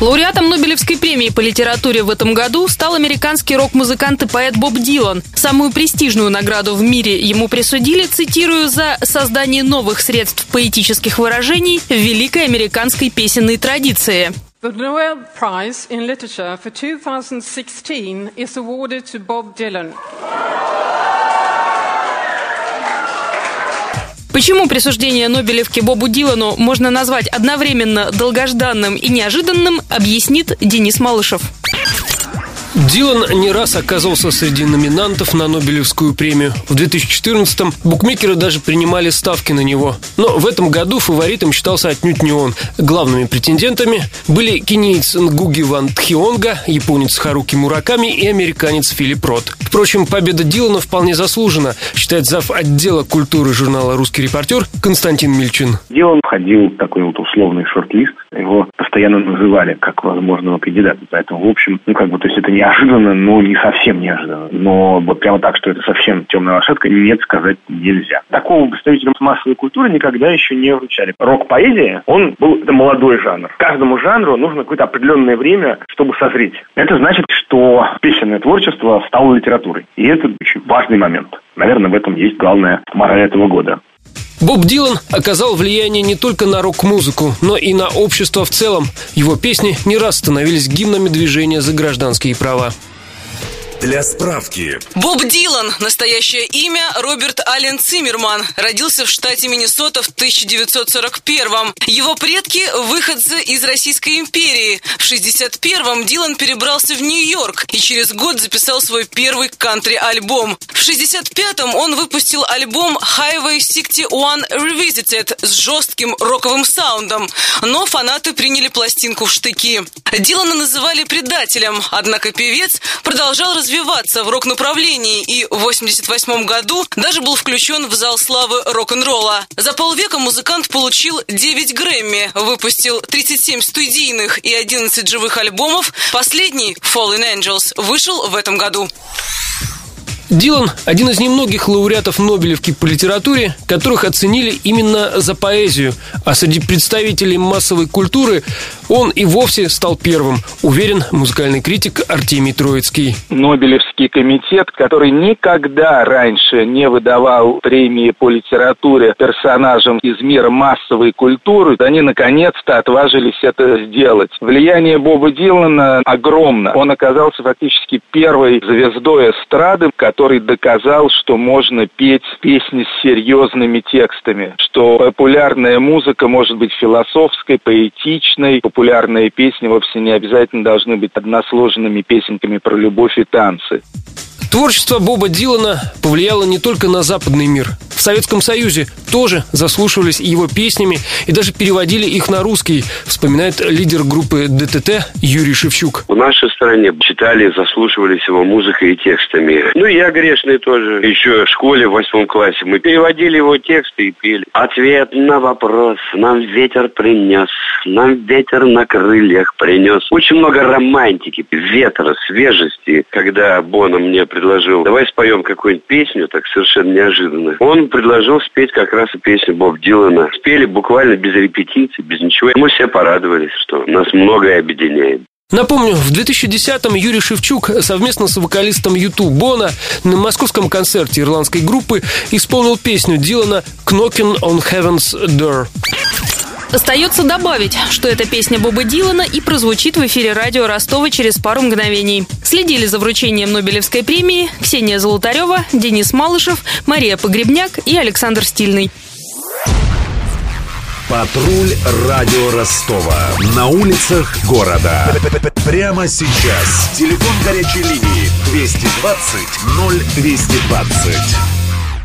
Лауреатом Нобелевской премии по литературе в этом году стал американский рок-музыкант и поэт Боб Дилан. Самую престижную награду в мире ему присудили, цитирую, за создание новых средств поэтических выражений в великой американской песенной традиции. The Nobel Prize in Literature for 2016 is awarded to Bob Dylan. Почему присуждение Нобелевки Бобу Дилану можно назвать одновременно долгожданным и неожиданным, объяснит Денис Малышев. Дилан не раз оказывался среди номинантов на Нобелевскую премию. В 2014-м букмекеры даже принимали ставки на него. Но в этом году фаворитом считался отнюдь не он. Главными претендентами были кенийц Нгуги Ван Тхионга, японец Харуки Мураками и американец Филипп Рот. Впрочем, победа Дилана вполне заслужена, считает зав. отдела культуры журнала «Русский репортер» Константин Мильчин. Дилан входил в такой вот условный шорт-лист. Его постоянно называли как возможного кандидата. Поэтому, в общем, ну как бы, то есть это неожиданно, но не совсем неожиданно. Но вот прямо так, что это совсем темная лошадка, нет, сказать нельзя. Такого представителям массовой культуры никогда еще не вручали. Рок-поэзия, он был это молодой жанр. Каждому жанру нужно какое-то определенное время, чтобы созреть. Это значит, что песенное творчество стало литературой. И это очень важный момент. Наверное, в этом есть главная мораль этого года. Боб Дилан оказал влияние не только на рок-музыку, но и на общество в целом. Его песни не раз становились гимнами движения за гражданские права. Для справки. Боб Дилан. Настоящее имя Роберт Аллен Циммерман. Родился в штате Миннесота в 1941-м. Его предки – выходцы из Российской империи. В 61-м Дилан перебрался в Нью-Йорк и через год записал свой первый кантри-альбом. В 65-м он выпустил альбом Highway 61 Revisited с жестким роковым саундом. Но фанаты приняли пластинку в штыки. Дилана называли предателем, однако певец продолжал развиваться в рок-направлении и в 88 году даже был включен в зал славы рок-н-ролла. За полвека музыкант получил 9 Грэмми, выпустил 37 студийных и 11 живых альбомов. Последний, Fallen Angels, вышел в этом году. Дилан – один из немногих лауреатов Нобелевки по литературе, которых оценили именно за поэзию, а среди представителей массовой культуры он и вовсе стал первым, уверен музыкальный критик Артемий Троицкий. Нобелевский комитет, который никогда раньше не выдавал премии по литературе персонажам из мира массовой культуры, они наконец-то отважились это сделать. Влияние Боба Дилана огромно. Он оказался фактически первой звездой эстрады, который доказал, что можно петь песни с серьезными текстами, что популярная музыка может быть философской, поэтичной, популярные песни вовсе не обязательно должны быть односложными песенками про любовь и танцы. Творчество Боба Дилана повлияло не только на западный мир. Советском Союзе тоже заслушивались его песнями и даже переводили их на русский, вспоминает лидер группы ДТТ Юрий Шевчук. В нашей стране читали, заслушивались его музыкой и текстами. Ну, я грешный тоже. Еще в школе в восьмом классе мы переводили его тексты и пели. Ответ на вопрос нам ветер принес, нам ветер на крыльях принес. Очень много романтики, ветра, свежести. Когда Бона мне предложил, давай споем какую-нибудь песню, так совершенно неожиданно. Он предложил спеть как раз и песню Боб Дилана. Спели буквально без репетиций, без ничего. Мы все порадовались, что нас многое объединяет. Напомню, в 2010-м Юрий Шевчук совместно с вокалистом Юту Бона на московском концерте ирландской группы исполнил песню Дилана «Knocking on Heaven's Door». Остается добавить, что эта песня Боба Дилана и прозвучит в эфире радио Ростова через пару мгновений. Следили за вручением Нобелевской премии Ксения Золотарева, Денис Малышев, Мария Погребняк и Александр Стильный. Патруль радио Ростова. На улицах города. Прямо сейчас. Телефон горячей линии 220 0220.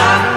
stop.